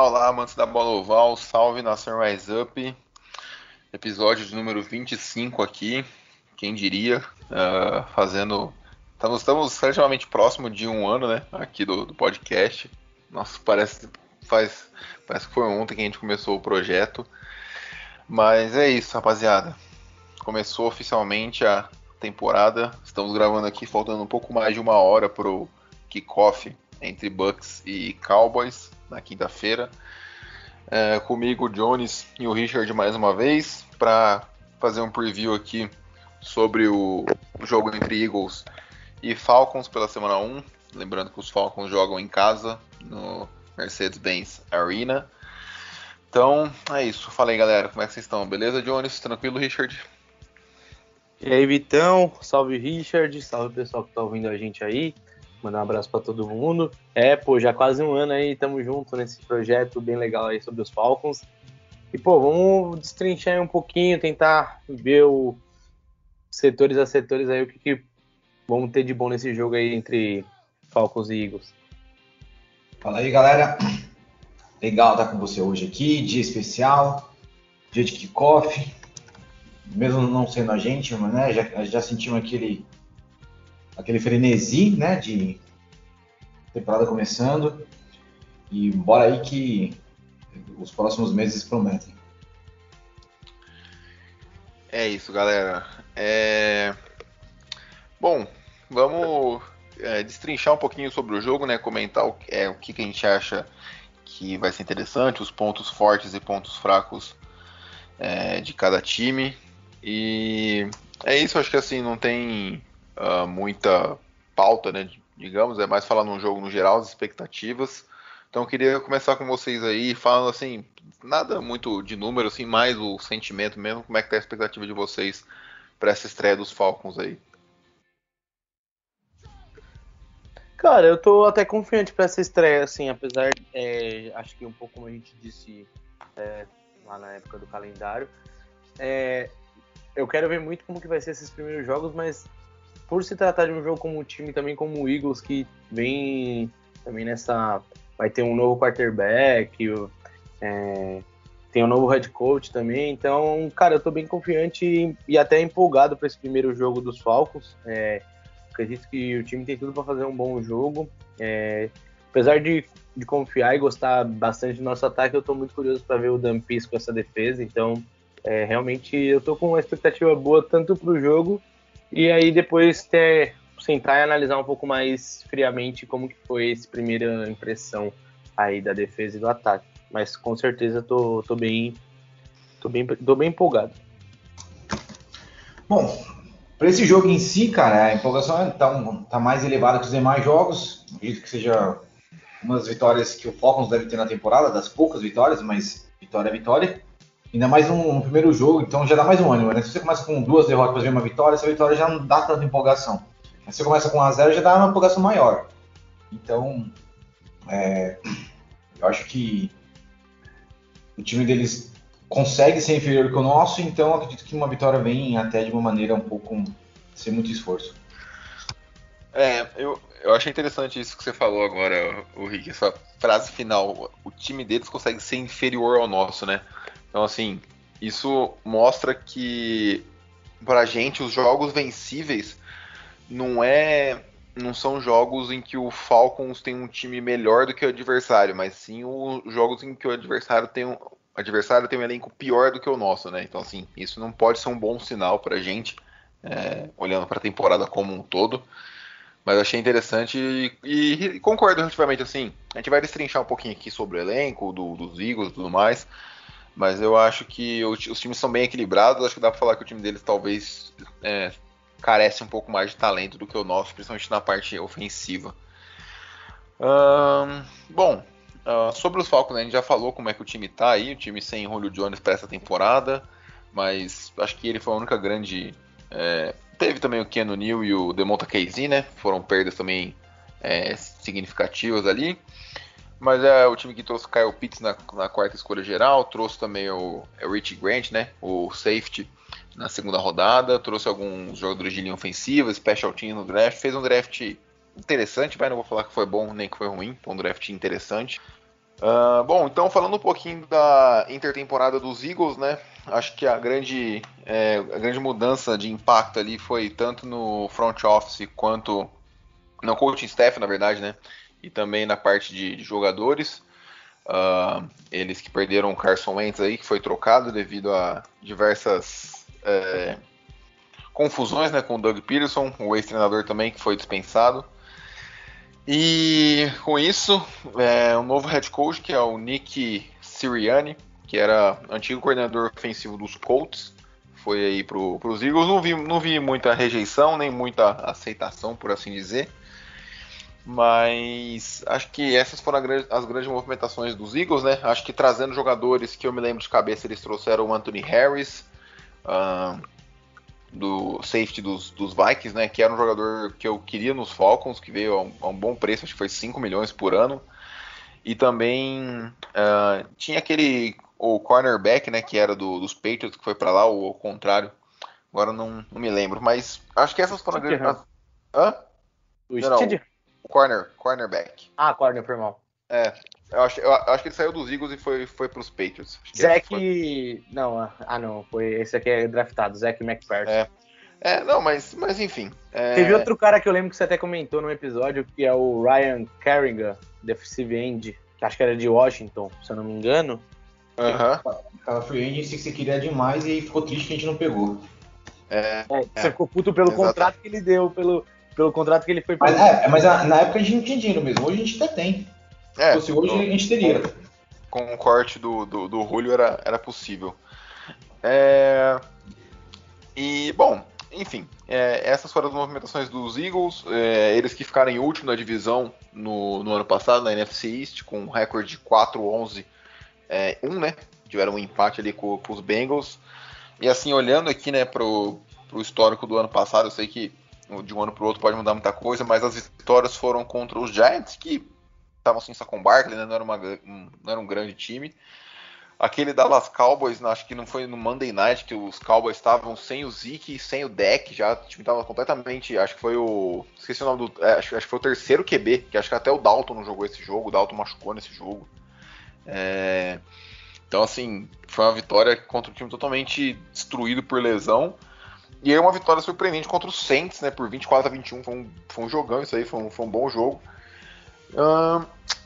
Olá, olá, amantes da bola oval, salve nação Rise Up, episódio de número 25 aqui, quem diria, uh, fazendo, estamos, estamos relativamente próximo de um ano, né, aqui do, do, podcast, nossa, parece, faz, parece que foi ontem que a gente começou o projeto, mas é isso, rapaziada, começou oficialmente a temporada, estamos gravando aqui faltando um pouco mais de uma hora pro kickoff entre Bucks e Cowboys, na quinta-feira. É, comigo, o Jones e o Richard mais uma vez, para fazer um preview aqui sobre o jogo entre Eagles e Falcons pela semana 1. Lembrando que os Falcons jogam em casa, no Mercedes-Benz Arena. Então, é isso. Fala aí, galera. Como é que vocês estão? Beleza, Jones? Tranquilo, Richard? E aí, Vitão? Salve, Richard. Salve, pessoal que tá ouvindo a gente aí. Mandar um abraço para todo mundo. É, pô, já quase um ano aí, estamos junto nesse projeto bem legal aí sobre os Falcons. E, pô, vamos destrinchar aí um pouquinho, tentar ver o setores a setores aí, o que, que vamos ter de bom nesse jogo aí entre Falcons e Eagles. Fala aí, galera. Legal estar com você hoje aqui, dia especial, dia de kickoff. Mesmo não sendo a gente, né, já, já sentimos aquele aquele frenesi, né, de temporada começando. E bora aí que os próximos meses prometem. É isso, galera. É... Bom, vamos é, destrinchar um pouquinho sobre o jogo, né? Comentar o, é, o que, que a gente acha que vai ser interessante, os pontos fortes e pontos fracos é, de cada time. E é isso, acho que assim, não tem uh, muita pauta, né? Digamos, é mais falar num jogo no geral, as expectativas. Então queria começar com vocês aí, falando assim, nada muito de número, assim, mais o sentimento mesmo, como é que tá a expectativa de vocês para essa estreia dos Falcons aí? Cara, eu tô até confiante para essa estreia, assim, apesar, é, acho que um pouco como a gente disse é, lá na época do calendário, é, eu quero ver muito como que vai ser esses primeiros jogos, mas por se tratar de um jogo como um time também como o Eagles, que vem também nessa. Vai ter um novo quarterback, é, tem um novo head coach também. Então, cara, eu tô bem confiante e, e até empolgado para esse primeiro jogo dos Falcons. É, acredito que o time tem tudo para fazer um bom jogo. É, apesar de, de confiar e gostar bastante do nosso ataque, eu tô muito curioso para ver o Dan Pease com essa defesa. Então, é, realmente, eu tô com uma expectativa boa tanto para o jogo e aí depois ter, sentar e analisar um pouco mais friamente como que foi essa primeira impressão aí da defesa e do ataque. Mas com certeza tô, tô bem tô bem tô bem empolgado. Bom, para esse jogo em si, cara, a empolgação está tá mais elevada que os demais jogos. Acredito que seja uma das vitórias que o Falcons deve ter na temporada, das poucas vitórias, mas vitória é vitória. Ainda mais um, um, primeiro jogo, então já dá mais um ânimo, né? Se você começa com duas derrotas ver uma vitória, essa vitória já não dá tanta empolgação. Se você começa com 1 a 0 já dá uma empolgação maior. Então, é, eu acho que o time deles consegue ser inferior que o nosso, então acredito que uma vitória vem até de uma maneira um pouco sem muito esforço. É, eu, eu achei interessante isso que você falou agora, o Rick, essa frase final. O time deles consegue ser inferior ao nosso, né? Então, assim, isso mostra que pra gente os jogos vencíveis não é não são jogos em que o Falcons tem um time melhor do que o adversário, mas sim os jogos em que o adversário tem um adversário tem um elenco pior do que o nosso, né? Então assim, isso não pode ser um bom sinal pra gente, é, olhando para a temporada como um todo. Mas achei interessante e, e, e, concordo relativamente assim. A gente vai destrinchar um pouquinho aqui sobre o elenco, do, dos Eagles e tudo mais. Mas eu acho que os times são bem equilibrados. Acho que dá para falar que o time deles talvez é, carece um pouco mais de talento do que o nosso, principalmente na parte ofensiva. Bom, ah, sobre os Falcons, né, a gente já falou como é que o time tá aí, o time sem Julio Jones para essa temporada, mas acho que ele foi a única grande. é, teve também o Keanu Neal e o Demonta Casey, né? Foram perdas também é, significativas ali. Mas é o time que trouxe Kyle Pitts na, na quarta escolha geral, trouxe também o, é o Rich Grant, né? O safety na segunda rodada, trouxe alguns jogadores de linha ofensiva, special team no draft, fez um draft interessante, vai, não vou falar que foi bom nem que foi ruim, foi um draft interessante. Ah, bom, então falando um pouquinho da intertemporada dos Eagles, né? Acho que a grande, é, a grande mudança de impacto ali foi tanto no front office quanto no coaching staff, na verdade, né? E também na parte de, de jogadores. Ah, eles que perderam o Carson Wentz aí, que foi trocado devido a diversas é, confusões né, com o Doug Peterson, o ex-treinador também, que foi dispensado. E com isso, é, um novo head coach, que é o Nick Sirianni, que era antigo coordenador ofensivo dos Colts, foi aí para os Eagles. Não vi, não vi muita rejeição, nem muita aceitação, por assim dizer. Mas acho que essas foram as grandes movimentações dos Eagles, né? Acho que trazendo jogadores que eu me lembro de cabeça, eles trouxeram o Anthony Harris, ahn, do safety dos, dos Vikings, né? Que era um jogador que eu queria nos Falcons, que veio a um, a um bom preço, acho que foi 5 milhões por ano. E também ah, tinha aquele o cornerback, né? Que era do- dos Patriots, que foi para lá, ou ao contrário. Agora eu não, não me lembro, mas acho que essas foram as grandes. Hã? O Não, não. Corner, cornerback. Ah, corner, foi mal. É, eu acho, eu acho que ele saiu dos Eagles e foi, foi pros Patriots. Esse foi- Zack. Não, ah, ah, não. Foi... Esse aqui é draftado, Zack McPherson. É. É, não, mas, mas enfim. é, Teve outro cara que eu lembro que você até comentou no episódio, que é o Ryan Kerrigan, defensive end, que acho que era de Washington, se eu não me engano. aham, Aquela free agency que você queria demais e ficou triste que a gente não pegou. é, É, Você ficou puto pelo Exato. contrato que ele deu, pelo, pelo contrato que ele foi Mas, é, mas a- na época a gente não tinha dinheiro mesmo. Hoje a gente até tem. Se é, fosse hoje, a gente teria. com o corte do, do, do Julio era, era possível. É, e, bom, enfim, é, essas foram as movimentações dos Eagles. é, eles que ficaram em último na divisão no, no ano passado, na NFC East, com um recorde de 4-11-1, é, um, né? Tiveram um empate ali com, com os Bengals. E assim, olhando aqui, né, pro, pro histórico do ano passado, eu sei que de um ano pro outro pode mudar muita coisa, mas as vitórias foram contra os Giants, que estavam sem Saquon Barkley, né, não, era uma, um, não era um grande time. Aquele Dallas Cowboys, acho que não foi no Monday Night, que os Cowboys estavam sem o Zeke sem o deck, já o time estava completamente, acho que foi o, esqueci o nome do, é, acho, acho que foi o terceiro QB, que acho que até o Dalton não jogou esse jogo, o Dalton machucou nesse jogo. É, então, assim, foi uma vitória contra um time totalmente destruído por lesão. E aí uma vitória surpreendente contra o Saints, né? Por 24 a 21. Foi um, foi um jogão isso aí, foi um, foi um bom jogo.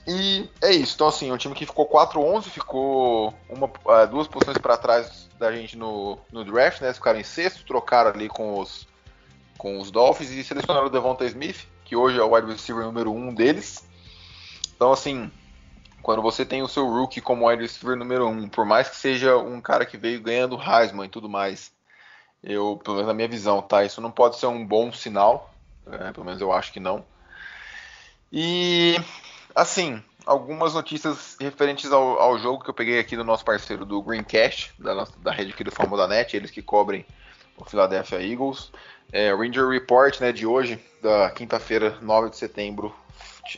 E é isso. Então, assim, um time que ficou 4-11, ficou uma, ah, duas posições para trás da gente no, no draft, né? Eles ficaram em sexto, trocaram ali com os, com os Dolphins e selecionaram o Devonta Smith, que hoje é o wide receiver número um deles. Então, assim, quando você tem o seu rookie como wide receiver número um, por mais que seja um cara que veio ganhando Heisman e tudo mais, eu, pelo menos na minha visão, tá? Isso não pode ser um bom sinal, é, pelo menos eu acho que não. E, assim, algumas notícias referentes ao, ao jogo que eu peguei aqui do nosso parceiro do Greencast, da, nossa, da rede aqui do Fórmula Net, eles que cobrem o Philadelphia Eagles. É, o Ranger Report né, de hoje, da quinta-feira, 9 de setembro,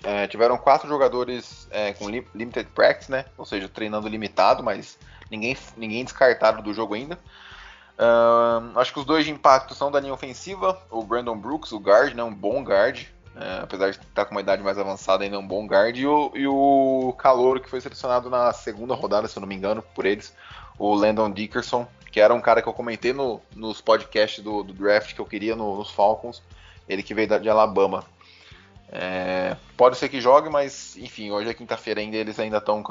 é, tiveram quatro jogadores é, com li- limited practice, né? Ou seja, treinando limitado, mas ninguém, ninguém descartado do jogo ainda. Ahn, acho que os dois de impacto são da linha ofensiva, o Brandon Brooks, o guard, né, um bom guard, é, apesar de estar com uma idade mais avançada, ainda é um bom guard, e o, e o Calouro, que foi selecionado na segunda rodada, se eu não me engano, por eles, o Landon Dickerson, que era um cara que eu comentei no- nos podcasts do, do draft que eu queria no- nos Falcons, ele que veio de Alabama. É, pode ser que jogue, mas enfim, hoje é quinta-feira ainda, eles ainda estão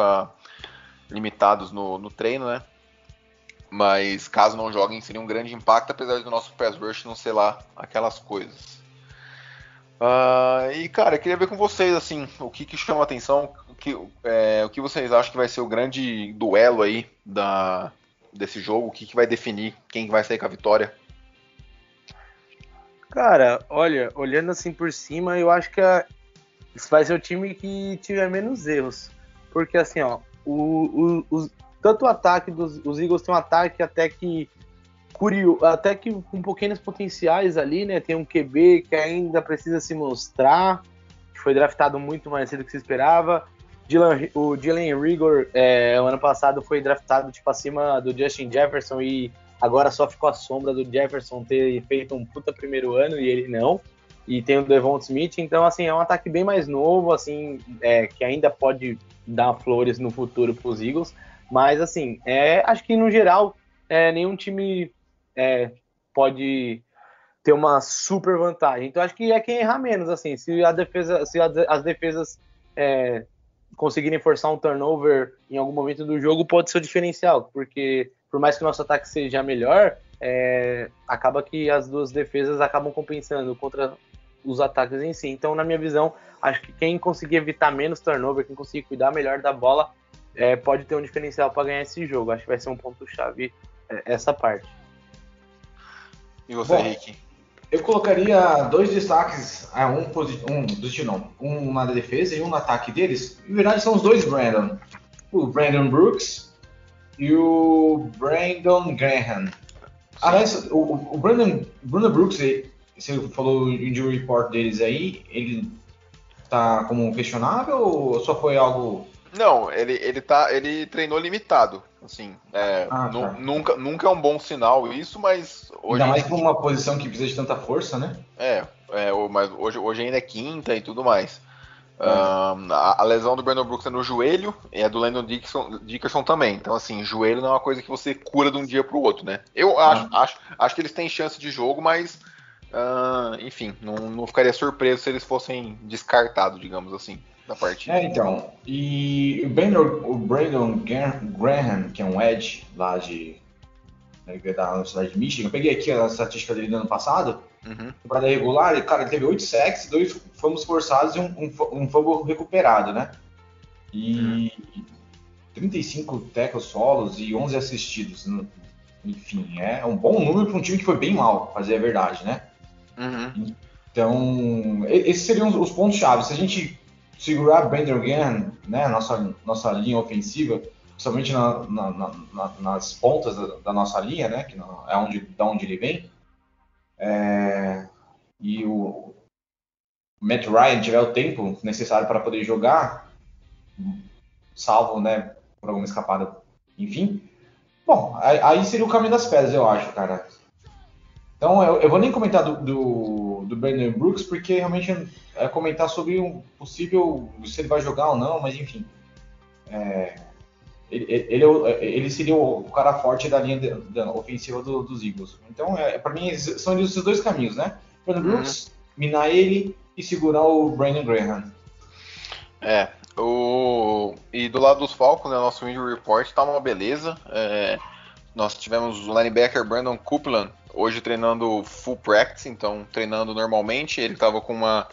limitados no, no treino, né? Mas caso não joguem, seria um grande impacto, apesar do nosso pass rush não ser lá aquelas coisas. Ah, e cara, eu queria ver com vocês assim, o que, que chama a atenção, o que, é, o que vocês acham que vai ser o grande duelo aí da, desse jogo, o que, que vai definir quem vai sair com a vitória. Cara, olha, olhando assim por cima, eu acho que a- vai ser o time que tiver menos erros. Porque assim, ó, o, o, os, tanto o ataque dos os Eagles tem um ataque até que curioso, até que com pequenos potenciais ali, né? Tem um QB que ainda precisa se mostrar, que foi draftado muito mais cedo do que se esperava. Dylan, o Dylan Rigor, é, ano passado, foi draftado tipo acima do Justin Jefferson e agora só ficou a sombra do Jefferson ter feito um puta primeiro ano e ele não. E tem o Devon Smith, então assim, é um ataque bem mais novo, assim, é, que ainda pode dar flores no futuro para os Eagles. Mas assim, é, acho que no geral é, nenhum time é, pode ter uma super vantagem. Então acho que é quem errar menos, assim, se a defesa, se as defesas é, conseguirem forçar um turnover em algum momento do jogo, pode ser o diferencial, porque por mais que o nosso ataque seja melhor, é, acaba que as duas defesas acabam compensando contra os ataques em si. Então, na minha visão, acho que quem conseguir evitar menos turnover, quem conseguir cuidar melhor da bola, é, pode ter um diferencial para ganhar esse jogo. Acho que vai ser um ponto-chave é, essa parte. E você, Bom, Henrique? Eu colocaria dois destaques, ah, um positivo, um positivo não, um na defesa e um no ataque deles. Na verdade são os dois Brandon. O Brandon Brooks e o Brandon Graham. Aliás, o, o Brandon, Brandon Brooks, você falou o injury report deles aí, ele tá como questionável ou só foi algo não, ele, ele, tá, ele treinou limitado. Assim, é, ah, tá. nunca, nunca é um bom sinal isso, mas hoje. Ainda mais por uma posição que precisa de tanta força, né? É, é mas hoje, hoje ainda é quinta e tudo mais. É. Um, a, a, lesão do Brandon Brooks é no joelho e a do Landon Dickerson, Dickerson, também. Então, assim, joelho não é uma coisa que você cura de um dia para o outro, né? Eu ah. acho, acho, acho que eles têm chance de jogo, mas, uh, enfim, não, não ficaria surpreso se eles fossem descartados, digamos assim da partida. É, então. E o Brandon, o Brandon Graham, que é um Edge lá de. Né, da Universidade de Michigan, eu peguei aqui a estatística dele do ano passado. Uhum. Temporada regular, cara, ele teve 8 sacks, dois fomos forçados e um, um, um fumble recuperado, né? E uhum. 35 tackles solos e 11 assistidos. Enfim, é um bom número para um time que foi bem mal, fazer a verdade, né? Uhum. Então, esses seriam os pontos chave. Se a gente segurar Brandon Graham, né, nossa, nossa linha ofensiva, principalmente na, na, na, nas pontas da, da, nossa linha, né, que é onde, da onde ele vem, é, e o Matt Ryan tiver o tempo necessário para poder jogar, salvo, né, por alguma escapada, enfim, bom, aí seria o caminho das pedras, eu acho, cara. Então, eu, eu vou nem comentar do, do, do Brandon Brooks, porque realmente é comentar sobre um possível se ele vai jogar ou não, mas enfim. É, ele, ele, é ele, seria o cara forte da linha de, da ofensiva do, dos Eagles. Então, é, para mim, são esses dois caminhos, né? Brandon uhum. Brooks, minar ele e segurar o Brandon Graham. É, o... e do lado dos Falcons, né, nosso injury report tá uma beleza. É, nós tivemos o linebacker Brandon Copeland hoje treinando full practice, então treinando normalmente. Ele estava com uma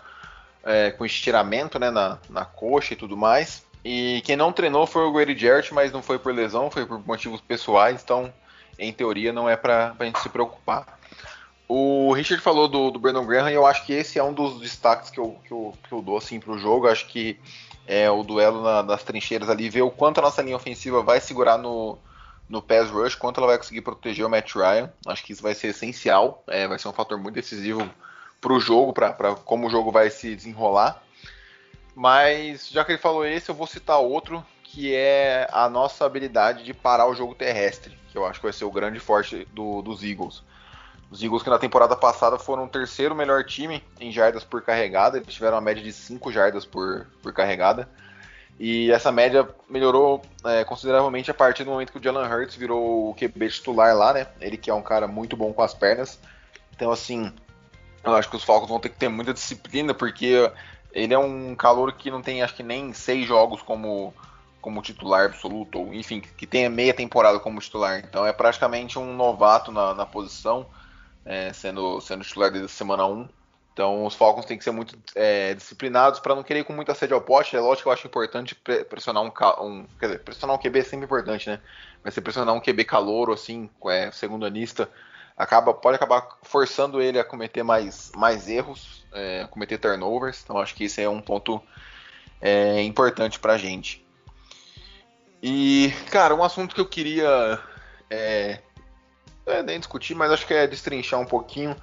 é, com estiramento né, na, na coxa e tudo mais. E quem não treinou foi o Grady Jarrett, mas não foi por lesão, foi por motivos pessoais, então em teoria não é para a gente se preocupar. O Richard falou do, do Brandon Graham e eu acho que esse é um dos destaques que eu, que eu, que eu dou assim, para o jogo. Acho que é o duelo na, nas trincheiras ali, ver o quanto a nossa linha ofensiva vai segurar no, no pass rush, quanto ela vai conseguir proteger o Matt Ryan. Acho que isso vai ser essencial, é, vai ser um fator muito decisivo para o jogo, para como o jogo vai se desenrolar. Mas já que ele falou esse, eu vou citar outro, que é a nossa habilidade de parar o jogo terrestre, que eu acho que vai ser o grande forte do, dos Eagles. Os Eagles que na temporada passada foram o terceiro melhor time em jardas por carregada, eles tiveram uma média de 5 jardas por, por carregada. E essa média melhorou é, consideravelmente a partir do momento que o Jalen Hurts virou o QB titular lá, né? Ele que é um cara muito bom com as pernas. Então, assim, eu acho que os Falcons vão ter que ter muita disciplina, porque ele é um calor que não tem, acho que nem seis jogos como, como titular absoluto, ou enfim, que tenha meia temporada como titular. Então, é praticamente um novato na, na posição, é, sendo, sendo titular desde semana 1. Então os Falcons têm que ser muito é, disciplinados para não querer ir com muita sede ao poste. É lógico que eu acho importante pressionar um, um, Quer dizer, pressionar um QB é sempre importante, né? Mas se pressionar um QB calouro, assim, é, segundo anista, acaba, pode acabar forçando ele a cometer mais, mais erros. é, cometer turnovers. Então acho que esse é um ponto é, importante pra gente. E, cara, um assunto que eu queria é, é, nem discutir, mas acho que é destrinchar um pouquinho.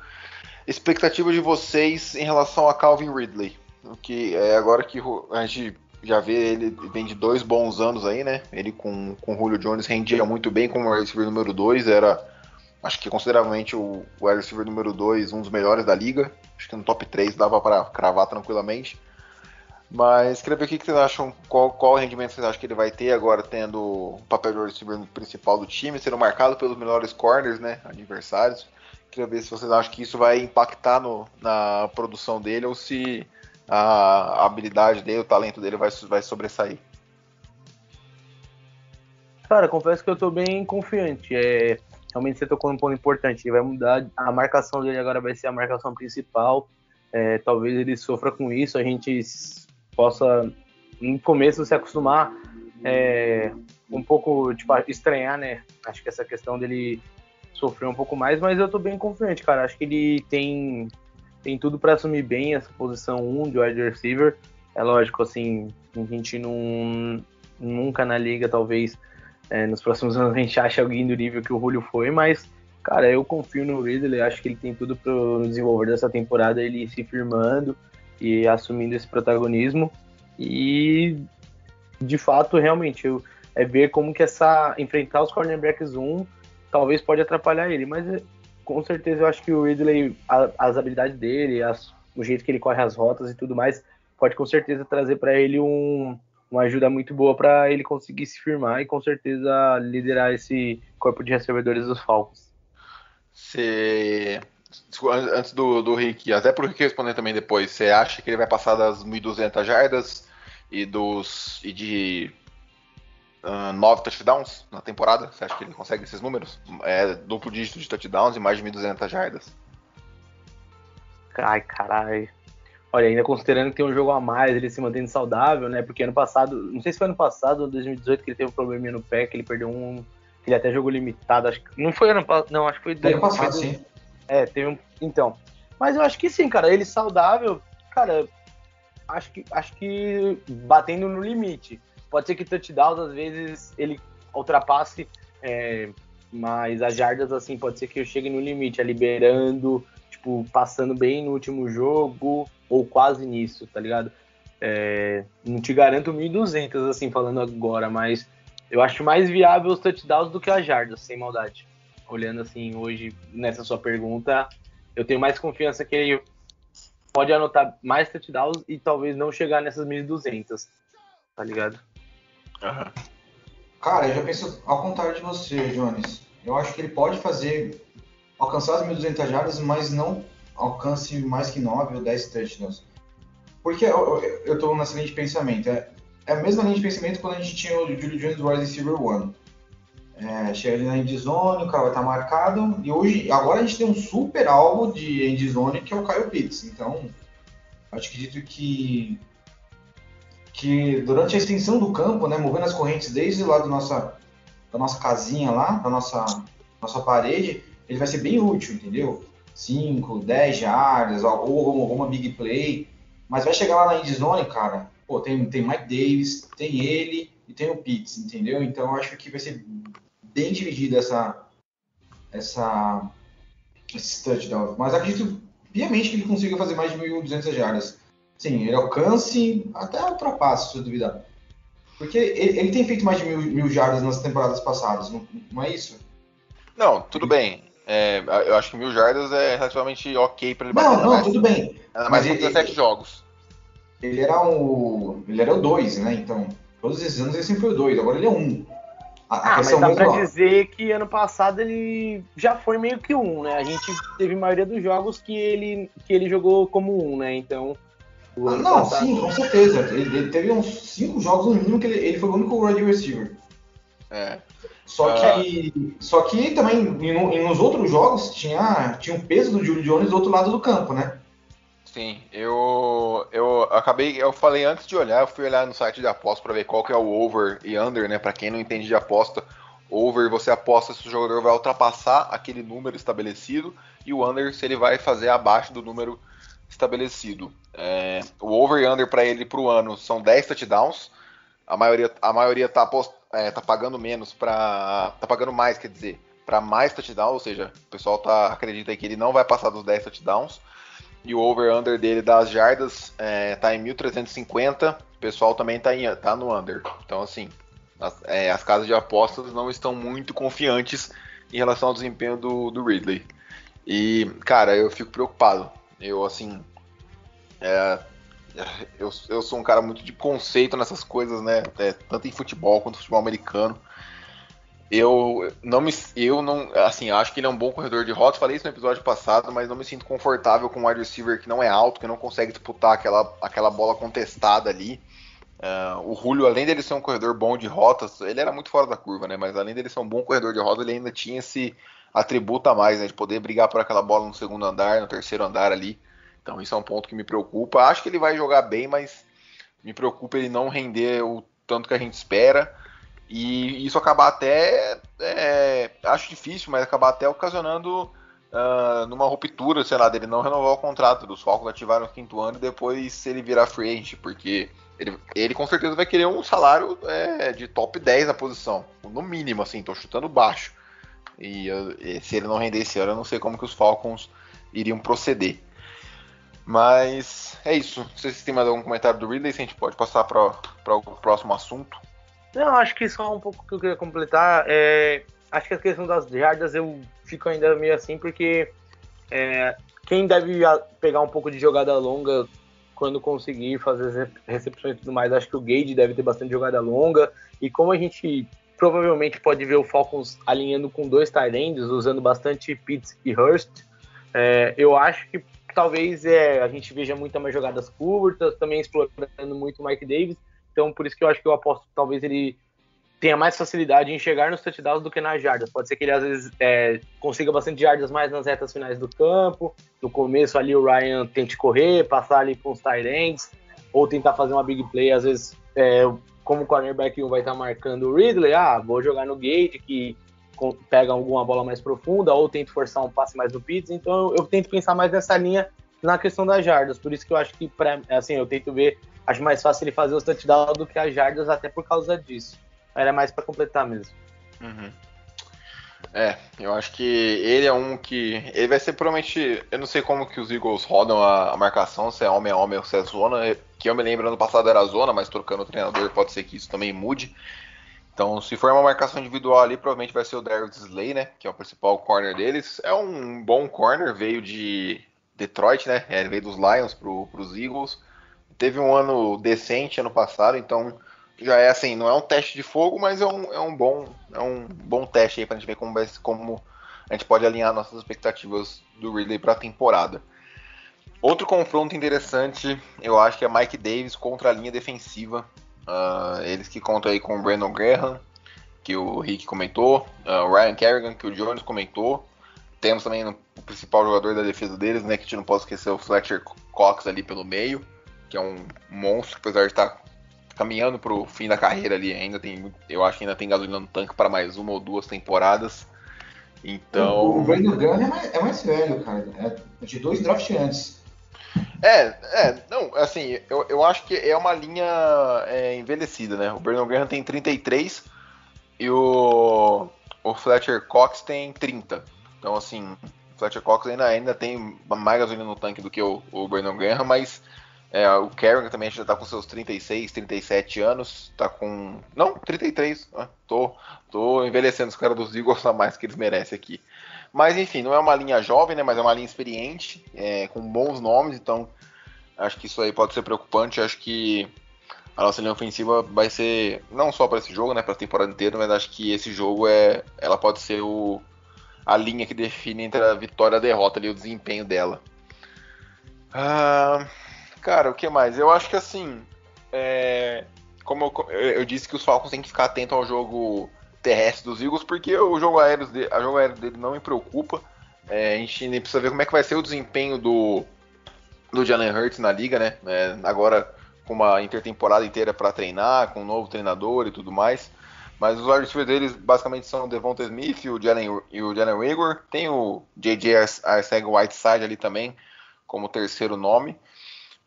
Expectativa de vocês em relação a Calvin Ridley. Que é agora que a gente já vê ele vem de dois bons anos aí, né? Ele com, com o Julio Jones rendia muito bem como wide receiver número 2, era acho que consideravelmente o wide receiver número 2, um dos melhores da liga. Acho que no top 3 dava para cravar tranquilamente. Mas queria ver o que, que vocês acham, qual, qual rendimento vocês acham que ele vai ter agora tendo o papel de receiver principal do time, sendo marcado pelos melhores corners, né, adversários. Queria ver se vocês acham que isso vai impactar no, na produção dele ou se a habilidade dele, o talento dele vai, vai sobressair. Cara, confesso que eu tô bem confiante. É, realmente você tocou num ponto importante. Ele vai mudar, a marcação dele agora vai ser a marcação principal. É, talvez ele sofra com isso. A gente possa, no começo, se acostumar é, um pouco, tipo, estranhar, né? Acho que essa questão dele sofrer um pouco mais, mas eu tô bem confiante, cara. Acho que ele tem, tem tudo para assumir bem essa posição 1 de wide receiver. É lógico, assim, a gente não, nunca na liga, talvez, é, nos próximos anos a gente ache alguém do nível que o Julio foi, mas, cara, eu confio no Ridley, acho que ele tem tudo para desenvolver dessa temporada, ele se firmando, e assumindo esse protagonismo. E de fato, realmente, eu, é ver como que essa enfrentar os cornerbacks 1 talvez pode atrapalhar ele, mas é, com certeza eu acho que o Ridley, a, as habilidades dele, as, o jeito que ele corre as rotas e tudo mais, pode com certeza trazer para ele um, uma ajuda muito boa para ele conseguir se firmar e com certeza liderar esse corpo de recebedores dos Falcons. Você antes do, do Rick, até pro Rick responder também depois, você acha que ele vai passar das 1.200 jardas e dos e de uh, 9 touchdowns na temporada? Você acha que ele consegue esses números? É duplo dígito de touchdowns e mais de 1.200 jardas? Ai, caralho. Olha, ainda considerando que tem um jogo a mais, ele se mantendo saudável, né? Porque ano passado, não sei se foi ano passado ou 2018 que ele teve um probleminha no pé, que ele perdeu um. que ele até jogou limitado. Acho que. Não foi ano passado, não, acho que foi. Ano passado, sim. É, teve um. Então. Mas eu acho que sim, cara. Ele saudável, cara. Acho que, acho que batendo no limite. Pode ser que touchdowns, às vezes, ele ultrapasse é, mas as jardas, assim, pode ser que eu chegue no limite, é liberando, tipo, passando bem no último jogo, ou quase nisso, tá ligado? É, não te garanto 1.200, assim, falando agora, mas eu acho mais viável os touchdowns do que as jardas, sem maldade olhando assim hoje nessa sua pergunta, eu tenho mais confiança que ele pode anotar mais touchdowns e talvez não chegar nessas 1.200, tá ligado? Uhum. Cara, eu já penso ao contrário de você, Jones. Eu acho que ele pode fazer alcançar as 1.200 jardas, mas não alcance mais que 9 ou 10 touchdowns. Porque eu, eu, eu tô nessa linha de pensamento. É, é a mesma linha de pensamento quando a gente tinha o Julio Jones wide receiver 1. É, chega ali na endzone, o cara vai estar marcado. E hoje, agora a gente tem um super alvo de endzone que é o Caio Pitts. Então, acho acredito que que durante a extensão do campo, né, movendo as correntes desde lá do nossa, da nossa casinha lá, da nossa, nossa parede, ele vai ser bem útil, entendeu? 5, 10 jardas, ou alguma big play. Mas vai chegar lá na endzone, cara, pô, tem, tem Mike Davis, tem ele e tem o Pitts, entendeu? Então eu acho que vai ser bem dividida essa, essa, esse touchdown. Mas acredito piamente que ele consiga fazer mais de 1.200 jardas. Sim, ele alcance até ultrapasse, se duvidar. Porque ele, ele, tem feito mais de mil, mil jardas nas temporadas passadas, não, não é isso? Não, tudo bem. É, eu acho que mil jardas é relativamente ok para ele bater. Não, não, tudo bem. Ainda mais em 17 jogos. Ele era o. Ele era o 2, né? Então, todos esses anos ele sempre foi o 2, agora ele é 1. Um. A, ah, mas dá pra dizer que ano passado ele já foi meio que um, né? A gente teve a maioria dos jogos que ele, que ele jogou como um, né? Então. Ah, não, passado... sim, com certeza. Ele, ele, teve uns cinco jogos no mínimo que ele, ele foi o único wide receiver. É. Só que, uh... só que também e nos outros jogos tinha, tinha o peso do Julio Jones do outro lado do campo, né? Sim, eu, eu acabei, eu falei antes de olhar, eu fui olhar no site de aposta para ver qual que é o over e under, né? Para quem não entende de aposta, over você aposta se o jogador vai ultrapassar aquele número estabelecido e o under se ele vai fazer abaixo do número estabelecido. É, o over e under para ele para o ano são 10 touchdowns. A maioria, a maioria tá, é, tá pagando menos para. tá pagando mais, quer dizer, para mais touchdowns, ou seja, o pessoal tá, acredita que ele não vai passar dos 10 touchdowns. E o over-under dele das jardas é, tá em 1350. O pessoal também tá, em, tá no under. Então, assim, as, é, as casas de apostas não estão muito confiantes em relação ao desempenho do, do Ridley. E, cara, eu fico preocupado. Eu, assim. É, eu, eu sou um cara muito de conceito nessas coisas, né? É, tanto em futebol quanto no futebol americano. Eu não me. Eu não. Assim, acho que ele é um bom corredor de rotas. Falei isso no episódio passado, mas não me sinto confortável com um wide receiver que não é alto, que não consegue disputar aquela, aquela bola contestada ali. Uh, o Julio, além dele ser um corredor bom de rotas, ele era muito fora da curva, né? Mas além dele ser um bom corredor de rotas, ele ainda tinha esse atributo a mais, né? De poder brigar por aquela bola no segundo andar, no terceiro andar ali. Então isso é um ponto que me preocupa. Acho que ele vai jogar bem, mas me preocupa ele não render o tanto que a gente espera. E isso acabar até. É, acho difícil, mas acabar até ocasionando uh, numa ruptura, sei lá, dele não renovar o contrato. Dos Falcons ativaram o quinto ano e depois ele virar free agent, porque ele, ele com certeza vai querer um salário é, de top 10 na posição. No mínimo, assim, tô chutando baixo. E, e, se ele não render esse ano, eu não sei como que os Falcons iriam proceder. Mas é isso. Não sei se tem mais algum comentário do Ridley, se a gente pode passar para o próximo assunto. Não, acho que só um pouco que eu queria completar. É, acho que a questão das jardas eu fico ainda meio assim, porque é, quem deve pegar um pouco de jogada longa quando conseguir fazer as recepções e tudo mais. Acho que o Gage deve ter bastante jogada longa. E como a gente provavelmente pode ver o Falcons alinhando com dois tight usando bastante Pitts e Hurst, é, eu acho que talvez é, a gente veja muito mais jogadas curtas, também explorando muito o Mike Davis. Então, por isso que eu acho que eu aposto que talvez ele tenha mais facilidade em chegar nos touchdowns do que nas jardas. Pode ser que ele às vezes é, consiga bastante jardas mais nas retas finais do campo. No começo ali o Ryan tente correr, passar ali com os tight ends, ou tentar fazer uma big play, às vezes é, como o cornerback 1 vai estar marcando o Ridley, ah, vou jogar no gate que pega alguma bola mais profunda, ou tento forçar um passe mais do Pitts. Então eu, eu tento pensar mais nessa linha na questão das jardas. Por isso que eu acho que, pra, assim, eu tento ver, acho mais fácil ele fazer os touchdowns do que as jardas, até por causa disso. Era mais para completar mesmo. Uhum. É, eu acho que ele é um que. Ele vai ser provavelmente. Eu não sei como que os Eagles rodam a, a marcação, se é homem a homem ou se é zona. Que eu me lembro ano passado era zona, mas trocando o treinador pode ser que isso também mude. Então, se for uma marcação individual ali, provavelmente vai ser o Darius Slay, né? Que é o principal corner deles. É um bom corner, veio de Detroit, né? Ele veio dos Lions para os Eagles. Teve um ano decente ano passado, então já é assim, não é um teste de fogo, mas é um, é um, bom, é um bom teste aí pra gente ver como, como a gente pode alinhar nossas expectativas do Ridley para a temporada. Outro confronto interessante, eu acho que é Mike Davis contra a linha defensiva. Uh, eles que contam aí com o Brandon Graham, que o Rick comentou, uh, o Ryan Kerrigan, que o Jones comentou. Temos também o principal jogador da defesa deles, né, que a gente não pode esquecer o Fletcher Cox ali pelo meio, que é um monstro, apesar de estar caminhando para o fim da carreira ali. Ainda tem, eu acho que ainda tem gasolina no tanque para mais uma ou duas temporadas. Então. O, Brandon Graham é mais, é mais velho, cara. É de dois drafts antes. É, é, não, assim, eu, eu acho que é uma linha é, envelhecida, né? O Brandon Graham tem 33 e o, o Fletcher Cox tem 30. Então, assim, o Fletcher Cox ainda, ainda tem mais gasolina no tanque do que o, o Brandon Graham, mas é, o Kerrigan também já tá com seus 36, 37 anos. Tá com. Não, 33. Né? Tô, tô envelhecendo os caras dos Eagles a mais que eles merecem aqui. Mas enfim, não é uma linha jovem, né? Mas é uma linha experiente, é, com bons nomes, então acho que isso aí pode ser preocupante. Acho que a nossa linha ofensiva vai ser não só para esse jogo, né? Para a temporada inteira, mas acho que esse jogo é, ela pode ser o, a linha que define entre a vitória e a derrota ali, o desempenho dela. Ah, Cara, o que mais? Eu acho que assim. É... Como eu, eu, disse que os Falcons têm que ficar atentos ao jogo terrestre dos Eagles, porque o jogo aéreo, de, a jogo aéreo dele não me preocupa. É, a gente nem precisa ver como é que vai ser o desempenho do, do Jalen Hurts na liga, né? É, agora com uma intertemporada inteira para treinar, com um novo treinador e tudo mais. Mas os wide deles basicamente são o Devonta Smith o Jalen, e o Jalen Rigor. Tem o J.J. Arcega Whiteside ali também, como terceiro nome.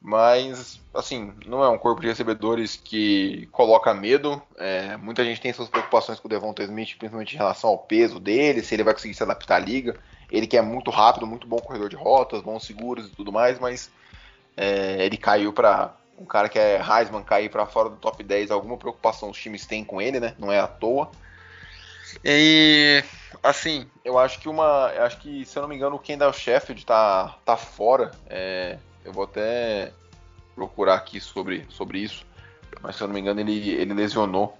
Mas, assim, não é um corpo de recebedores que coloca medo. É, muita gente tem suas preocupações com o Devonta Smith, principalmente em relação ao peso dele, se ele vai conseguir se adaptar à liga. Ele que é muito rápido, muito bom corredor de rotas, bons seguros e tudo mais, mas é, ele caiu para um cara que é Heisman cair para fora do top 10. Alguma preocupação os times têm com ele, né? Não é à toa. E assim, eu acho que uma. Acho que, se eu não me engano, o Kendall Sheffield tá, tá fora. É, eu vou até procurar aqui sobre, sobre isso. Mas se eu não me engano, ele, ele lesionou.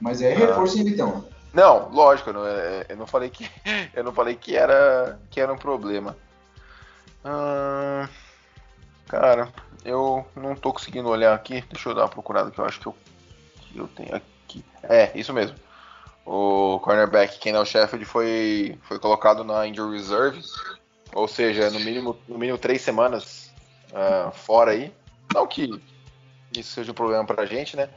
Mas é reforço ah. então. Não, lógico, eu não, é, eu não falei que eu não falei que era que era um problema. Ah, cara, eu não tô conseguindo olhar aqui. Deixa eu dar uma procurada que eu acho que eu, que eu tenho aqui. É, isso mesmo. O cornerback Kendall Sheffield foi, foi colocado na injury reserve, ou seja, no mínimo, no mínimo três semanas uh, fora aí. Não que isso seja um problema pra gente, né?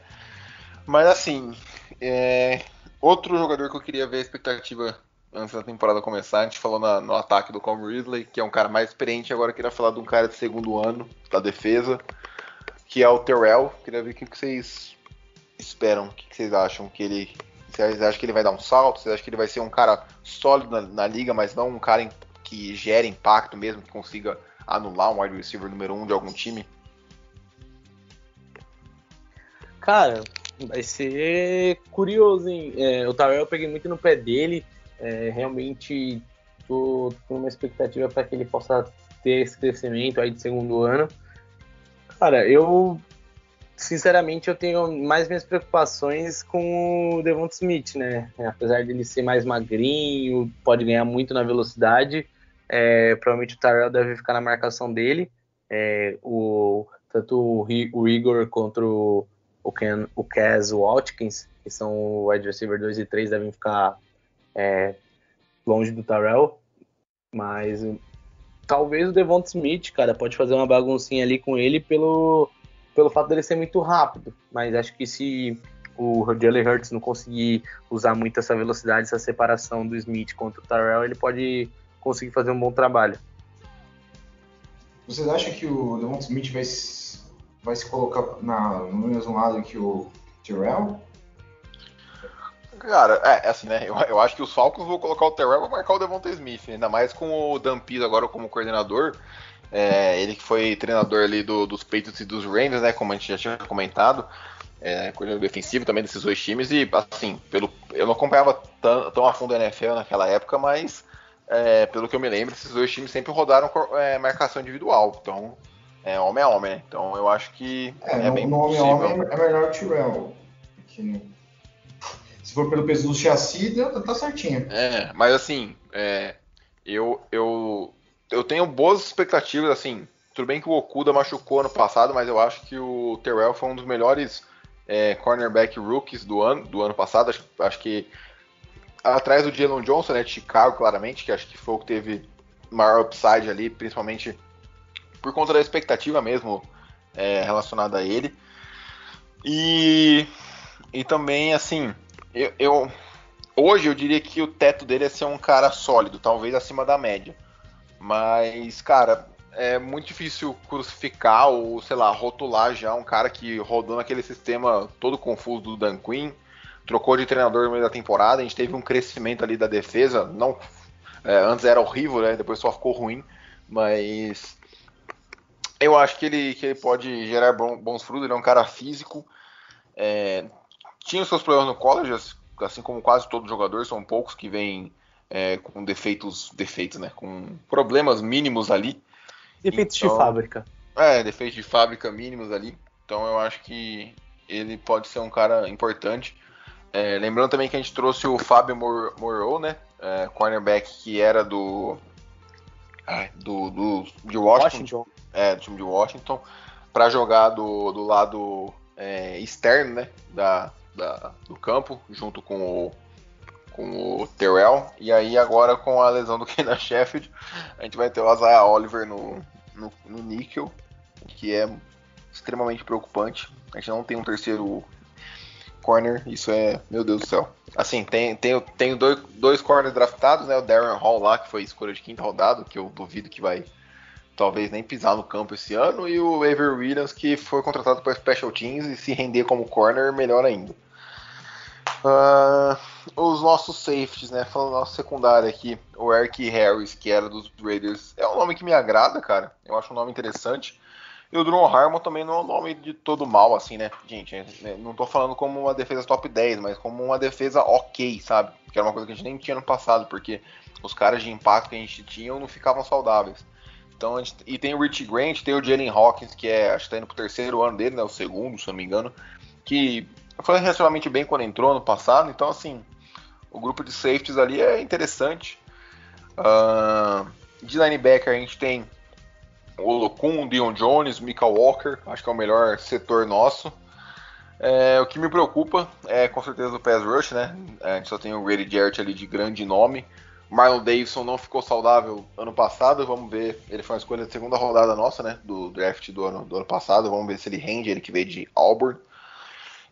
Mas assim, é, outro jogador que eu queria ver a expectativa antes da temporada começar, a gente falou na, no ataque do Calvin Ridley, que é um cara mais experiente, agora eu queria falar de um cara de segundo ano da defesa, que é o Terrell. Queria ver o que vocês esperam, o que vocês acham que ele vocês acham que ele vai dar um salto? Vocês acham que ele vai ser um cara sólido na, na liga, mas não um cara que gere impacto mesmo, que consiga anular um wide receiver número um de algum time? Cara, vai ser curioso, hein? É, o Tyrell eu peguei muito no pé dele. É, realmente tô com uma expectativa para que ele possa ter esse crescimento aí de segundo ano. Cara, eu sinceramente, eu tenho mais minhas preocupações com o Devonta Smith, né? Apesar de ele ser mais magrinho, pode ganhar muito na velocidade. É, provavelmente o Tyrell deve ficar na marcação dele. É, o, tanto o, o Igor contra o, Ken, o Kaz Watkins, que são o wide receiver 2 e 3, devem ficar é, longe do Tyrell. Mas talvez o Devonta Smith, cara, pode fazer uma baguncinha ali com ele pelo pelo fato dele ser muito rápido. Mas acho que se o Jalen Hurts não conseguir usar muito essa velocidade, essa separação do Smith contra o Tyrell, ele pode conseguir fazer um bom trabalho. Vocês acham que o Devonta Smith vai, vai se colocar na, no mesmo lado que o Tyrell? Cara, é, é assim, né? Eu, eu, acho que os Falcons vão colocar o Terrell para marcar o Devonta Smith, ainda mais com o Dan agora como coordenador. É, ele que foi treinador ali do, dos Patriots e dos Rangers, né? Como a gente já tinha comentado. É, coordenador defensivo também desses dois times. E, assim, pelo, eu não acompanhava tão, tão a fundo a NFL naquela época, mas é, pelo que eu me lembro, esses dois times sempre rodaram é, marcação individual. Então, é homem a homem, né? Então eu acho que é, é bem no homem a homem é melhor o Tyrell. Se for pelo peso do chassi, tá, tá certinho. É, mas assim, é, eu, eu eu tenho boas expectativas, assim. Tudo bem que o Okuda machucou ano passado, mas eu acho que o Terrell foi um dos melhores é, cornerback rookies do ano, do ano passado. Acho, acho que atrás do Jalen Johnson, né, de Chicago, claramente, que acho que foi o que teve maior upside ali, principalmente por conta da expectativa mesmo é, relacionada a ele. E, e também, assim, eu, eu, hoje eu diria que o teto dele é ser um cara sólido, talvez acima da média. Mas, cara, é muito difícil crucificar ou, sei lá, rotular já um cara que rodou naquele sistema todo confuso do Dan Quinn, trocou de treinador no meio da temporada, a gente teve um crescimento ali da defesa, não é, antes era horrível, né? Depois só ficou ruim, mas eu acho que ele, que ele pode gerar bons frutos, ele é um cara físico. É, tinha os seus problemas no college, assim como quase todo jogador, são poucos que vêm é, com defeitos, defeitos, né? Com problemas mínimos ali. Defeitos então, de fábrica. É, defeitos de fábrica mínimos ali. Então eu acho que ele pode ser um cara importante. É, lembrando também que a gente trouxe o Fábio Moreau, né? É, cornerback que era do, do, do de Washington, Washington. É, do time de Washington, para jogar do, do lado é, externo, né? Da, da, do campo, junto com o com o Terrell. E aí agora com a lesão do Kenan Sheffield, a gente vai ter o Isaiah Oliver no, no, no níquel, que é extremamente preocupante. A gente não tem um terceiro corner, isso é, meu Deus do céu. Assim, tem, tem, tem dois, dois corners draftados, né? O Darren Hall lá, que foi escolha de quinta rodada, que eu duvido que vai talvez nem pisar no campo esse ano, e o Avery Williams, que foi contratado para Special Teams e se render como corner, melhor ainda. Uh, os nossos safeties, né? Falando nosso secundário aqui, o Eric Harris, que era dos Raiders, é um nome que me agrada, cara. Eu acho um nome interessante. E o Drew Harmon também não é um nome de todo mal, assim, né? Gente, é, não tô falando como uma defesa top 10, mas como uma defesa ok, sabe? Que era uma coisa que a gente nem tinha no passado, porque os caras de impacto que a gente tinha não ficavam saudáveis. Então, gente, e tem o Rich Grant, tem o Jalen Hawkins, que é, acho que tá indo pro terceiro ano dele, né? O segundo, se eu não me engano. Que foi relativamente bem quando entrou no passado. Então, assim, o grupo de safeties ali é interessante. Uh, de linebacker a gente tem o Locum, Dion Jones, Mika Walker, acho que é o melhor setor nosso. É, o que me preocupa é com certeza o pass rush, né? A gente só tem o Grady Jarrett ali de grande nome. Marlon Davidson não ficou saudável ano passado, vamos ver. Ele foi uma escolha de segunda rodada nossa, né? Do draft do ano, do ano passado. Vamos ver se ele rende, ele que veio de Auburn.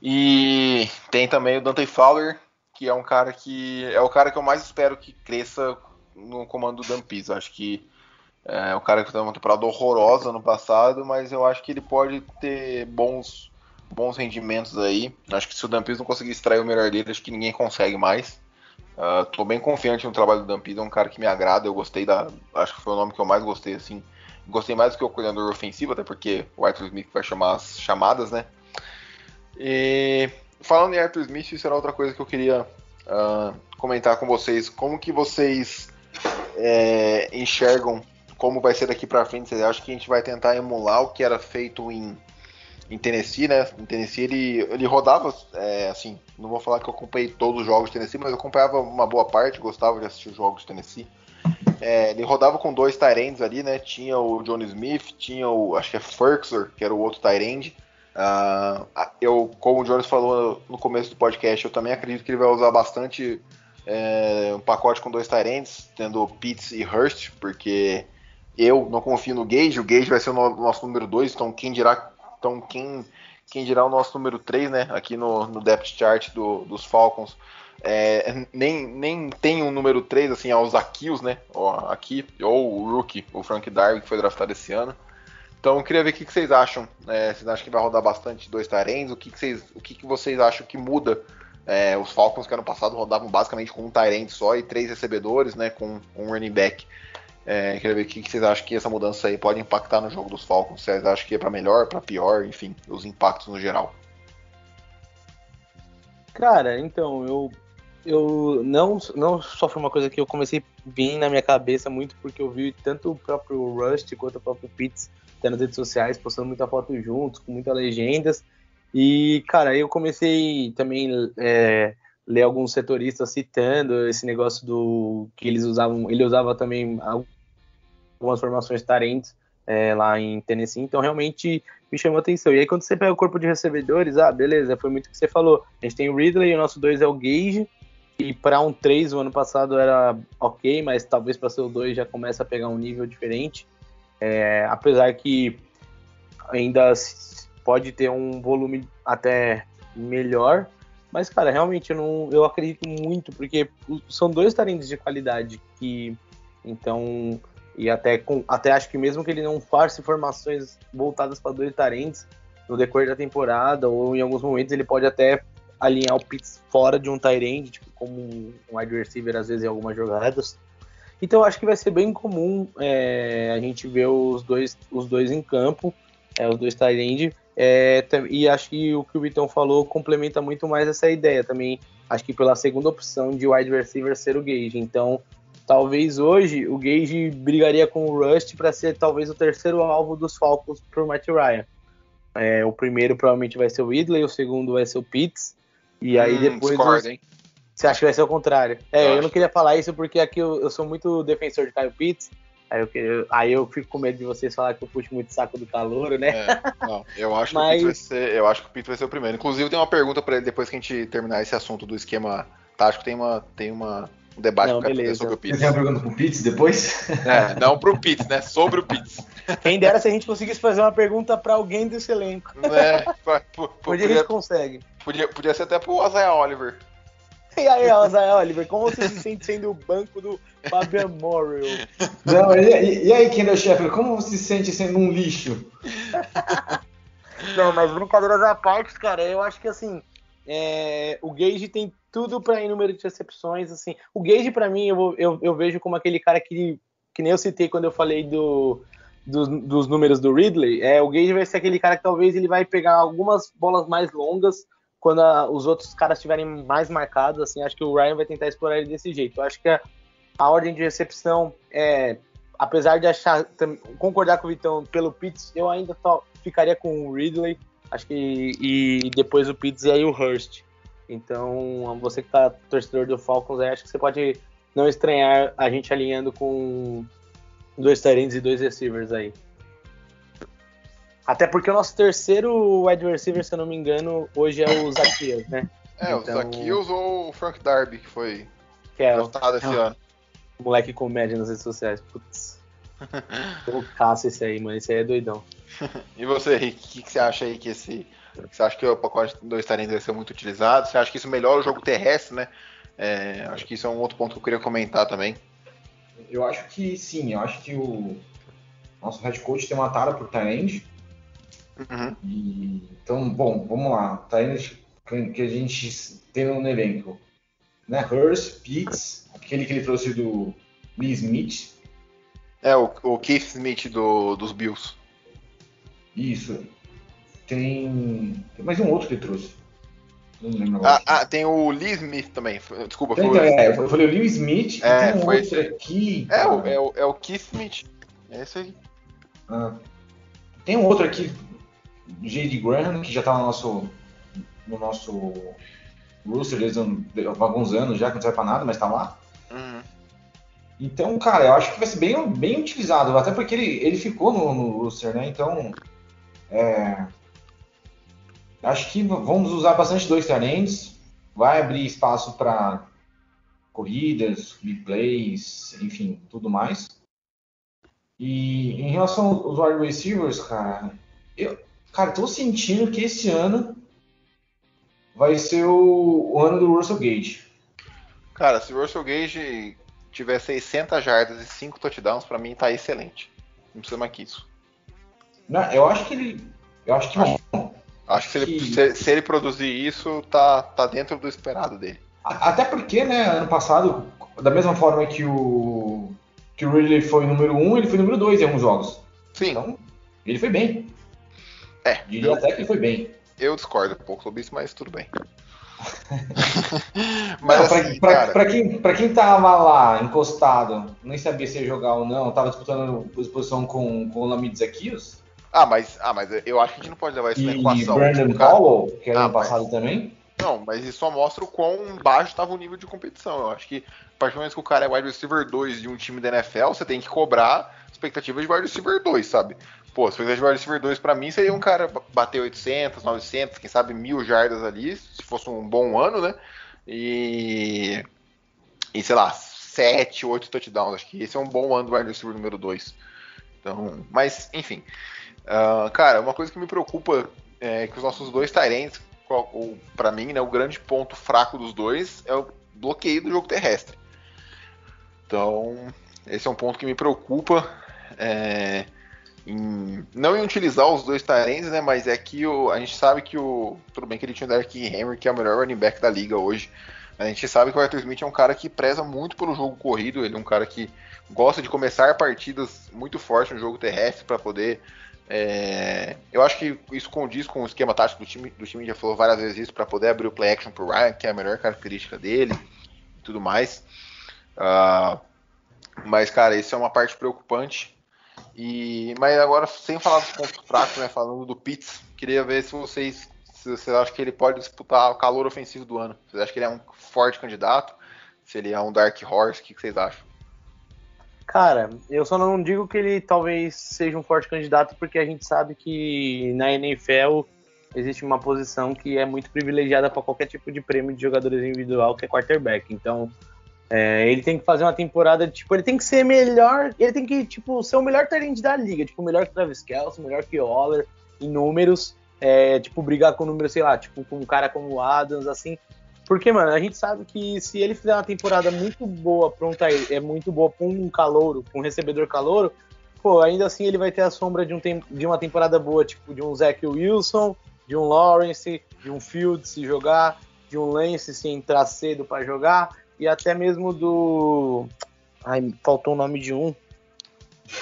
E tem também o Dante Fowler, que é um cara que é o cara que eu mais espero que cresça no comando do Dampis. Acho que é um cara que teve uma temporada horrorosa no passado, mas eu acho que ele pode ter bons bons rendimentos aí. Acho que se o Dampis não conseguir extrair o melhor dele, acho que ninguém consegue mais. Uh, tô bem confiante no trabalho do Dampis, é um cara que me agrada, eu gostei da. Acho que foi o nome que eu mais gostei, assim. Gostei mais do que o coordenador ofensivo, até porque o Arthur Smith vai chamar as chamadas, né? E falando em Arthur Smith, isso era outra coisa que eu queria uh, comentar com vocês. Como que vocês é, enxergam como vai ser daqui para frente? Acham que a gente vai tentar emular o que era feito em, em Tennessee, né? Em Tennessee ele, ele rodava, é, assim, não vou falar que eu acompanhei todos os jogos de Tennessee, mas eu acompanhava uma boa parte, gostava de assistir os jogos de Tennessee. É, ele rodava com dois Tyrands ali, né? Tinha o John Smith, tinha o, acho que é Ferguson, que era o outro Tyrand. Uh, eu, como o Jones falou no começo do podcast, eu também acredito que ele vai usar bastante é, um pacote com dois Tyrants, tendo Pitts e Hurst, porque eu não confio no Gage, o Gage vai ser o nosso número 2, então quem dirá, então quem, quem dirá o nosso número 3, né, aqui no, no depth chart do, dos Falcons, é, nem, nem tem um número 3, assim, aos Akils, né, ó, aqui, ou o Rookie, o Frank Darwin, que foi draftado esse ano, então eu queria ver o que, que vocês acham. É, vocês acham que vai rodar bastante dois Tyrands? O que, que, vocês, o que, que vocês acham que muda? É, os Falcons que ano passado rodavam basicamente com um Tyrant só e três recebedores, né? Com um running back. É, queria ver o que, vocês acham que essa mudança aí pode impactar no jogo dos Falcons. Vocês acham que é para melhor, para pior, enfim, os impactos no geral. Cara, então, eu eu não, não só foi uma coisa que eu comecei vir na minha cabeça muito porque eu vi tanto o próprio Rust quanto o próprio Pitts até nas redes sociais, postando muita foto juntos, com muitas legendas. E, cara, eu comecei também é, ler alguns setoristas citando esse negócio do que eles usavam, ele usava também algumas formações tarentes é, lá em Tennessee, então realmente me chamou atenção. E aí quando você pega o corpo de recebedores, ah, beleza, foi muito o que você falou. A gente tem o Ridley, o nosso 2 é o Gage, e para um 3 o ano passado era ok, mas talvez para ser o 2 já começa a pegar um nível diferente. É, apesar que ainda pode ter um volume até melhor, mas cara, realmente eu não, eu acredito muito porque são dois talentos de qualidade que então e até com até acho que mesmo que ele não faça formações voltadas para dois talentos no decorrer da temporada ou em alguns momentos ele pode até alinhar o Pitts fora de um tight tipo como um wide receiver às vezes em algumas jogadas. Então acho que vai ser bem comum é, a gente ver os dois, os dois em campo, é, os dois tight é, e acho que o que o Vitão falou complementa muito mais essa ideia também. Acho que pela segunda opção de wide receiver ser o Gage. Então, talvez hoje o Gage brigaria com o Rust para ser talvez o terceiro alvo dos Falcons para o Matt Ryan. É, o primeiro provavelmente vai ser o Ridley, o segundo vai ser o Pitts. E aí hum, depois. Discord, os... Você acha que vai ser o contrário? É, eu, eu não queria falar isso porque aqui eu, eu sou muito defensor de Caio Pitts. Aí eu, aí eu fico com medo de vocês falar que eu puxo muito saco do calor, né? É, não, eu acho, Mas... que o vai ser, eu acho que o Pitts vai ser o primeiro. Inclusive, tem uma pergunta para ele depois que a gente terminar esse assunto do esquema tático. Tem uma, tem uma, um debate não, beleza. sobre o Pitts. Você tem uma pergunta pro Pitts depois? É, não pro Pitts, né? Sobre o Pitts. Quem dera se a gente conseguisse fazer uma pergunta para alguém desse elenco. É, podia, a gente consegue. Podia, podia ser até pro Isaiah Oliver. E aí, Zé Oliver, como você se sente sendo o banco do Fabian Morrill? Não, e, e aí, Kendall Sheffield, como você se sente sendo um lixo? Não, mas brincadeiras à parte, cara, eu acho que assim, é, o Gage tem tudo para ir número de recepções, assim. O Gage, para mim, eu, eu, eu, vejo como aquele cara que, que nem eu citei quando eu falei do, do, dos números do Ridley. É, o Gage vai ser aquele cara que talvez ele vai pegar algumas bolas mais longas quando a, os outros caras estiverem mais marcados, assim, acho que o Ryan vai tentar explorar ele desse jeito. Eu acho que a, a ordem de recepção é, apesar de achar concordar com o Vitão pelo Pitts, eu ainda tô, ficaria com o Ridley, acho que e depois o Pitts e aí o Hurst. Então, você que tá torcedor do Falcons, acho que você pode não estranhar a gente alinhando com dois tight e dois receivers aí. Até porque o nosso terceiro wide receiver, se eu não me engano, hoje é o Zacchaeus, né? É, então... o Zacchaeus ou o Frank Darby, que foi que é, esse é, ano. Moleque comédia nas redes sociais. Putz. Loucaço esse aí, mano. Esse aí é doidão. e você, Rick, o que, que, você acha aí que esse. Você acha que o pacote 2 Tyrande vai ser muito utilizado? Você acha que isso melhora o jogo terrestre, né? É, acho que isso é um outro ponto que eu queria comentar também. Eu acho que sim, eu acho que o nosso head coach tem uma tara por Tyrande Uhum. E, então, bom, vamos lá. Indo que a gente tem no elenco. Né? Hurst, Pitts, aquele que ele trouxe do Lee Smith. É, o, o Keith Smith do, dos Bills. Isso. Tem. Tem mais um outro que ele trouxe. Não lembro agora. Ah, ah, tem o Lee Smith também. Desculpa, tem, foi... É, eu falei o Lee Smith. É, tem um foi outro aqui. É, o, é, o, é o Keith Smith. É esse aí. Ah. Tem um outro aqui J.D. Graham, que já está no nosso, no nosso roster desde há alguns anos já, que não serve para nada, mas está lá. Uhum. Então, cara, eu acho que vai ser bem, bem utilizado, até porque ele, ele ficou no, no roster, né? Então, é, acho que vamos usar bastante dois talentos, vai abrir espaço para corridas, big plays, enfim, tudo mais. E em relação aos wide receivers, cara, eu, Cara, tô sentindo que esse ano vai ser o, o ano do Russell Gage. Cara, se o Russell Gage tiver 600 jardas e 5 touchdowns, para mim tá excelente. Não precisa mais que isso. Não, eu acho que ele. Eu acho que acho, não. Acho que, se, Ele, se, ele produzir isso, tá, tá dentro do esperado dele. Até porque, né, ano passado, da mesma forma que o. que o Ridley foi número 1, um, ele foi número 2 em alguns jogos. Sim. Então, ele foi bem. É. Diria eu, até que ele foi bem. Eu discordo um pouco sobre isso, mas tudo bem. mas não, assim, pra, cara... pra, quem, pra quem tava lá encostado, nem sabia se ia jogar ou não, tava disputando posição com, com o Lamid Zakios. Ah, mas, ah, mas eu acho que a gente não pode levar isso e na equação. E Brandon tipo, Powell, que era ah, ano passado mas... também. Não, mas isso só mostra o quão baixo estava o nível de competição. Eu acho que, a partir do momento que o cara é wide receiver 2 de um time da NFL, você tem que cobrar expectativa de wide receiver 2, sabe? Pô, se o wide receiver 2 pra mim seria um cara bater 800, 900, quem sabe mil jardas ali, se fosse um bom ano, né? E. E sei lá, 7, 8 touchdowns. Acho que esse é um bom ano do wide receiver número 2. Então, mas, enfim. Uh, cara, uma coisa que me preocupa é que os nossos dois Tyrants, para mim, né, o grande ponto fraco dos dois é o bloqueio do jogo terrestre. Então, esse é um ponto que me preocupa. É, em, não em utilizar os dois Tyrants, né? Mas é que o, a gente sabe que o. Tudo bem que ele tinha o Derrick Henry, que é o melhor running back da liga hoje. A gente sabe que o Arthur Smith é um cara que preza muito pelo jogo corrido, ele é um cara que gosta de começar partidas muito forte no jogo terrestre para poder. É... eu acho que isso condiz com o esquema tático do time. Do time já falou várias vezes isso para poder abrir o play action pro Ryan, que é a melhor característica dele e tudo mais. Uh, mas, cara, isso é uma parte preocupante. E, mas agora, sem falar dos pontos fracos, né, falando do Pitts, queria ver se vocês, se vocês acham que ele pode disputar o calor ofensivo do ano. Vocês acham que ele é um forte candidato? Se ele é um Dark Horse, o que, que vocês acham? Cara, eu só não digo que ele talvez seja um forte candidato, porque a gente sabe que na NFL existe uma posição que é muito privilegiada para qualquer tipo de prêmio de jogadores individual, que é quarterback. Então, é, ele tem que fazer uma temporada, tipo, ele tem que ser melhor, ele tem que, tipo, ser o melhor talento da liga, tipo, melhor que Travis Kelce, melhor que Waller, em números, é, tipo, brigar com números, sei lá, tipo, com um cara como Adams, assim. Porque, mano, a gente sabe que se ele fizer uma temporada muito boa pra um, é muito boa pra um calouro, pra um recebedor calouro, pô, ainda assim ele vai ter a sombra de, um de uma temporada boa, tipo, de um Zach Wilson, de um Lawrence, de um Fields se jogar, de um Lance se entrar cedo para jogar, e até mesmo do. Ai, faltou o nome de um.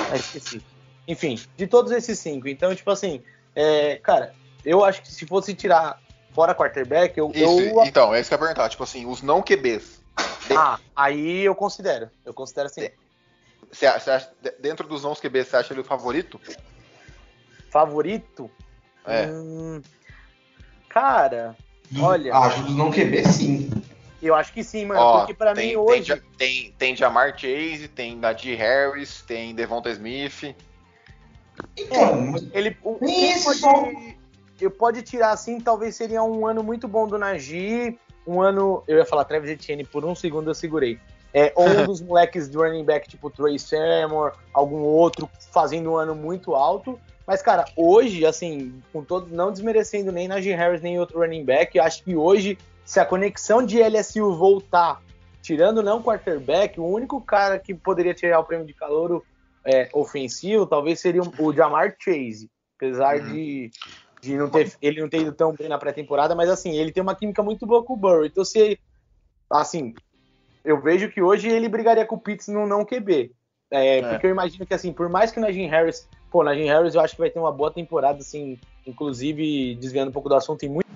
Ah, esqueci. Enfim, de todos esses cinco. Então, tipo assim, é, cara, eu acho que se fosse tirar fora quarterback, eu. Isso, eu... Então, é isso que eu ia perguntar. Tipo assim, os não QBs. Ah, aí eu considero. Eu considero assim. Você acha, dentro dos não QBs, você acha ele o favorito? Favorito? É. Hum, cara, olha. Acho dos não QB, sim. Eu acho que sim, mano. Ó, porque pra tem, mim hoje. Tem, tem, tem Jamar Chase, tem Najee Harris, tem Devonta Smith. Então, Ele, o, esse pode, só. Eu pode tirar assim, talvez seria um ano muito bom do Najee, um ano, eu ia falar Travis Etienne, por um segundo eu segurei. É, ou um dos moleques do running back, tipo Trey Sermon, algum outro, fazendo um ano muito alto. Mas, cara, hoje, assim, com todo, não desmerecendo nem Najee Harris, nem outro running back, eu acho que hoje, se a conexão de LSU voltar, tirando não quarterback, o único cara que poderia tirar o prêmio de calor é, ofensivo, talvez seria o Jamar Chase. Apesar Uhum. de, de não ter, ele não ter ido tão bem na pré-temporada, mas assim, ele tem uma química muito boa com o Burrow. Então, se assim, eu vejo que hoje ele brigaria com o Pitts no não QB. É, É. Porque eu imagino que, assim, por mais que o Najee Harris, pô, o Najee Harris eu acho que vai ter uma boa temporada, assim, inclusive, desviando um pouco do assunto, em muito